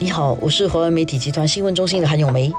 你好，我是华文媒体集团新闻中心的韩永梅。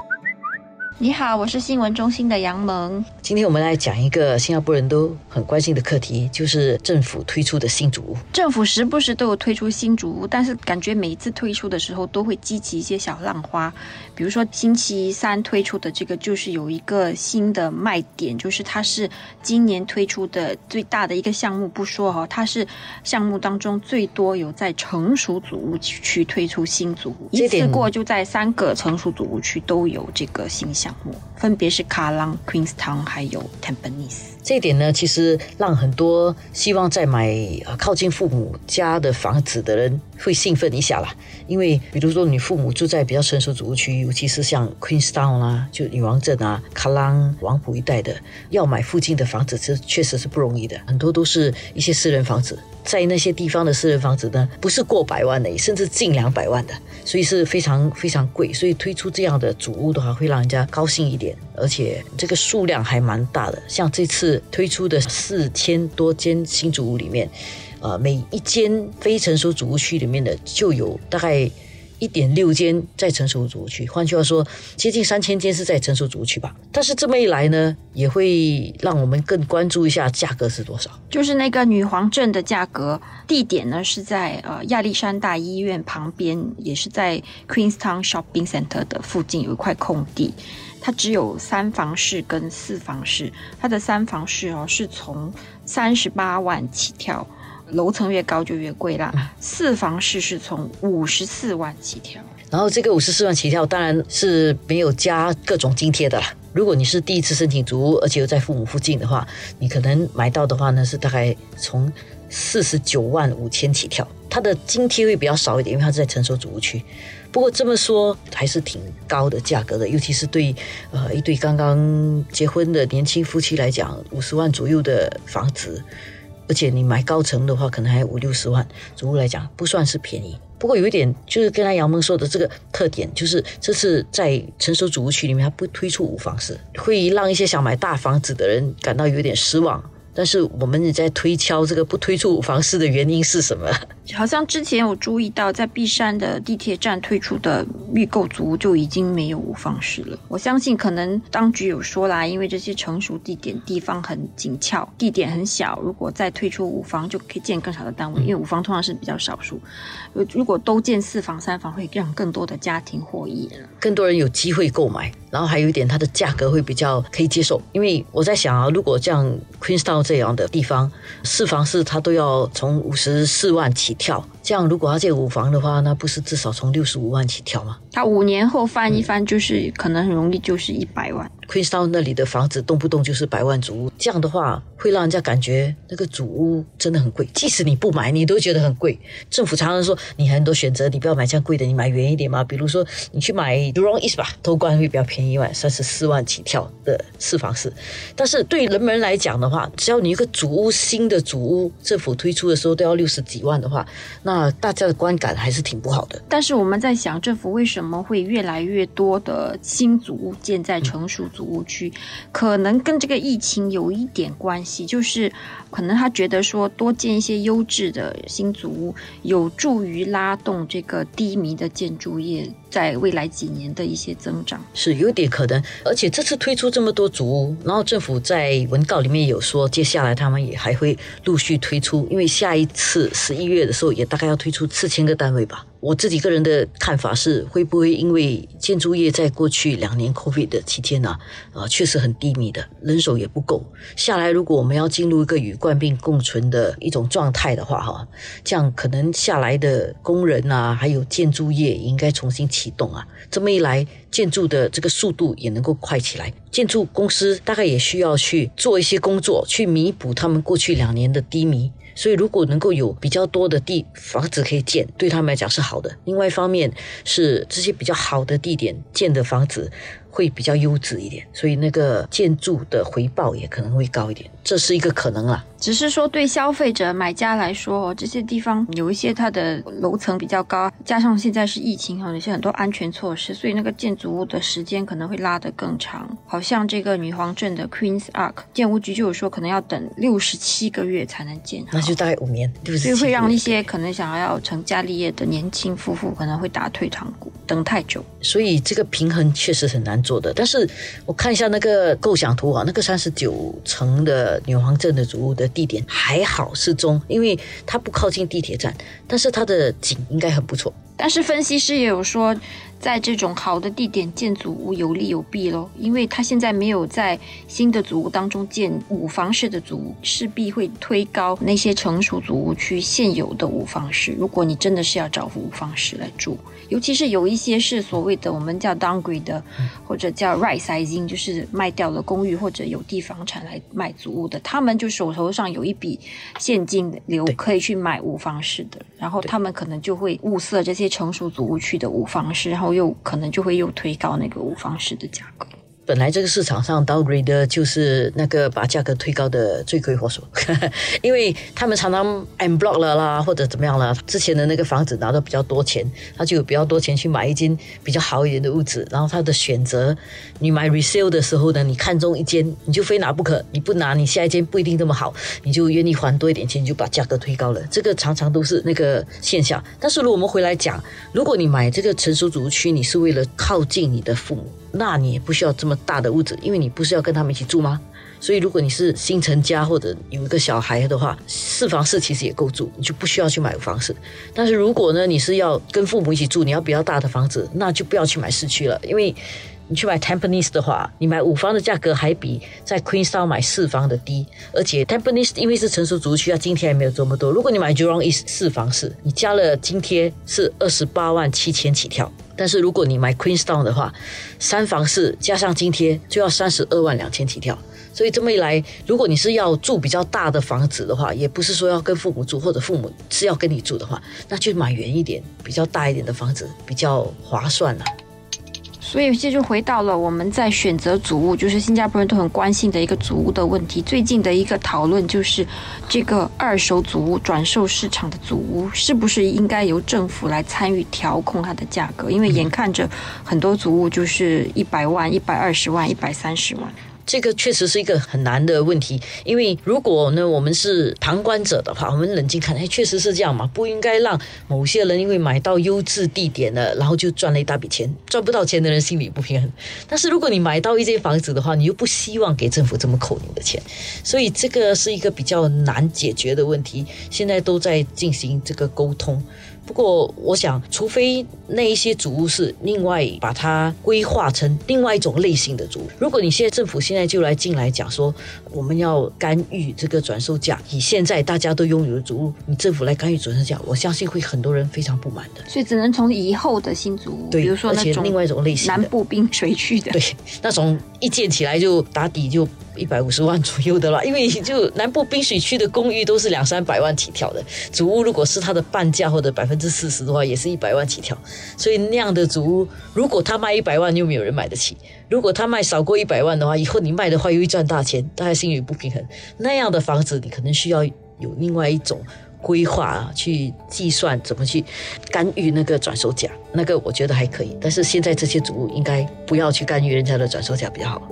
你好，我是新闻中心的杨萌。今天我们来讲一个新加坡人都很关心的课题，就是政府推出的新主屋。政府时不时都有推出新主屋，但是感觉每一次推出的时候都会激起一些小浪花。比如说星期三推出的这个，就是有一个新的卖点，就是它是今年推出的最大的一个项目。不说哈，它是项目当中最多有在成熟组屋区推出新组屋，一次过就在三个成熟组屋区都有这个新项目。分别是卡朗、Queenstown 还有 t a m p a n e s。这一点呢，其实让很多希望在买靠近父母家的房子的人会兴奋一下啦。因为比如说你父母住在比较成熟主屋区，尤其是像 Queenstown 啦，就女王镇啊、卡朗、王浦一带的，要买附近的房子，这确实是不容易的。很多都是一些私人房子，在那些地方的私人房子呢，不是过百万的，甚至近两百万的，所以是非常非常贵。所以推出这样的主屋的话，会让人家高兴一点，而且这个数量还蛮大的。像这次。推出的四千多间新主屋里面，呃，每一间非成熟主屋区里面的就有大概一点六间在成熟主屋区，换句话说，接近三千间是在成熟主屋区吧。但是这么一来呢，也会让我们更关注一下价格是多少。就是那个女皇镇的价格，地点呢是在呃亚历山大医院旁边，也是在 Queenstown Shopping Center 的附近有一块空地。它只有三房式跟四房式，它的三房式哦是从三十八万起跳，楼层越高就越贵啦。四房式是从五十四万起跳，然后这个五十四万起跳当然是没有加各种津贴的啦。如果你是第一次申请租屋，而且又在父母附近的话，你可能买到的话呢是大概从四十九万五千起跳，它的津贴会比较少一点，因为它是在成熟主屋区。不过这么说还是挺高的价格的，尤其是对呃一对刚刚结婚的年轻夫妻来讲，五十万左右的房子，而且你买高层的话，可能还有五六十万，总屋来讲不算是便宜。不过有一点就是刚才杨梦说的这个特点，就是这次在成熟主屋区里面，他不推出五房式，会让一些想买大房子的人感到有点失望。但是我们也在推敲这个不推出五房式的原因是什么？好像之前有注意到，在璧山的地铁站推出的预购族就已经没有五房式了。我相信可能当局有说啦，因为这些成熟地点地方很紧俏，地点很小，如果再推出五房就可以建更少的单位，因为五房通常是比较少数。如果都建四房、三房，会让更多的家庭获益，更多人有机会购买。然后还有一点，它的价格会比较可以接受，因为我在想啊，如果像 Queenstown 这样的地方，四房是它都要从五十四万起跳。这样，如果要借五房的话，那不是至少从六十五万起跳吗？他五年后翻一翻，就是可能很容易就是一百万。Queenstown 那里的房子动不动就是百万主屋，这样的话会让人家感觉那个主屋真的很贵。即使你不买，你都觉得很贵。政府常常说你很多选择，你不要买这样贵的，你买远一点嘛。比如说你去买 Jurong East 吧，都关会比较便宜一万，三十四万起跳的四房式。但是对人们来讲的话，只要你一个主屋新的主屋，政府推出的时候都要六十几万的话，那大家的观感还是挺不好的。但是我们在想，政府为什么会越来越多的新组屋建在成熟组屋区？可能跟这个疫情有一点关系，就是可能他觉得说多建一些优质的新组屋，有助于拉动这个低迷的建筑业在未来几年的一些增长，是有点可能。而且这次推出这么多组屋，然后政府在文告里面有说，接下来他们也还会陆续推出，因为下一次十一月的时候也大。概要推出四千个单位吧。我自己个人的看法是，会不会因为建筑业在过去两年 COVID 的期间呢，啊，确实很低迷的，人手也不够。下来，如果我们要进入一个与冠病共存的一种状态的话，哈，这样可能下来的工人啊，还有建筑业应该重新启动啊。这么一来，建筑的这个速度也能够快起来。建筑公司大概也需要去做一些工作，去弥补他们过去两年的低迷。所以，如果能够有比较多的地房子可以建，对他们来讲是好的。另外一方面是这些比较好的地点建的房子，会比较优质一点，所以那个建筑的回报也可能会高一点，这是一个可能啦。只是说对消费者买家来说，这些地方有一些它的楼层比较高，加上现在是疫情哈，有些很多安全措施，所以那个建筑物的时间可能会拉得更长。好像这个女皇镇的 Queen's Ark 建屋局就有说，可能要等六十七个月才能建好，那就大概五年，所以会让一些可能想要成家立业的年轻夫妇可能会打退堂鼓，等太久。所以这个平衡确实很难做的。但是我看一下那个构想图啊，那个三十九层的女皇镇的主屋的。地点还好适中，因为它不靠近地铁站，但是它的景应该很不错。但是分析师也有说。在这种好的地点建祖屋有利有弊喽，因为他现在没有在新的祖屋当中建五房式的祖屋，势必会推高那些成熟祖屋区现有的五房式。如果你真的是要找五房式来住，尤其是有一些是所谓的我们叫 downgrade 的，或者叫 right sizing，就是卖掉了公寓或者有地房产来卖祖屋的，他们就手头上有一笔现金流可以去买五房式的，然后他们可能就会物色这些成熟祖屋区的五房式，然后。又可能就会又推高那个五方石的价格。本来这个市场上 downgrade 就是那个把价格推高的罪魁祸首，因为他们常常 m block 了啦，或者怎么样了。之前的那个房子拿到比较多钱，他就有比较多钱去买一间比较好一点的屋子。然后他的选择，你买 resale 的时候呢，你看中一间，你就非拿不可。你不拿，你下一间不一定那么好，你就愿意还多一点钱，就把价格推高了。这个常常都是那个现象。但是如果我们回来讲，如果你买这个成熟主区，你是为了靠近你的父母。那你也不需要这么大的屋子，因为你不是要跟他们一起住吗？所以如果你是新成家或者有一个小孩的话，四房室其实也够住，你就不需要去买房室。但是如果呢，你是要跟父母一起住，你要比较大的房子，那就不要去买市区了，因为你去买 Tampines 的话，你买五房的价格还比在 Queenstown 买四房的低，而且 Tampines 因为是成熟族区，啊，津贴还没有这么多。如果你买 Jurong East 四房室，你加了津贴是二十八万七千起跳。但是如果你买 Queenstown 的话，三房式加上津贴就要三十二万两千起跳。所以这么一来，如果你是要住比较大的房子的话，也不是说要跟父母住，或者父母是要跟你住的话，那就买远一点、比较大一点的房子比较划算了。所以这就回到了我们在选择祖屋，就是新加坡人都很关心的一个祖屋的问题。最近的一个讨论就是，这个二手祖屋转售市场的祖屋是不是应该由政府来参与调控它的价格？因为眼看着很多祖屋就是一百万、一百二十万、一百三十万。这个确实是一个很难的问题，因为如果呢，我们是旁观者的话，我们冷静看，哎，确实是这样嘛，不应该让某些人因为买到优质地点了，然后就赚了一大笔钱，赚不到钱的人心里不平衡。但是如果你买到一间房子的话，你又不希望给政府这么扣你的钱，所以这个是一个比较难解决的问题。现在都在进行这个沟通。不过，我想，除非那一些主屋是另外把它规划成另外一种类型的主屋。如果你现在政府现在就来进来讲说，我们要干预这个转售价，以现在大家都拥有的主屋，你政府来干预转售价，我相信会很多人非常不满的。所以只能从以后的新主屋，对，比如说那种另外一种类型南部滨水区的，对，那种一建起来就打底就。一百五十万左右的了，因为就南部滨水区的公寓都是两三百万起跳的，主屋如果是它的半价或者百分之四十的话，也是一百万起跳。所以那样的主屋，如果他卖一百万，又没有人买得起；如果他卖少过一百万的话，以后你卖的话又会赚大钱，大家心里不平衡。那样的房子，你可能需要有另外一种规划啊，去计算怎么去干预那个转售价。那个我觉得还可以，但是现在这些主屋应该不要去干预人家的转售价比较好。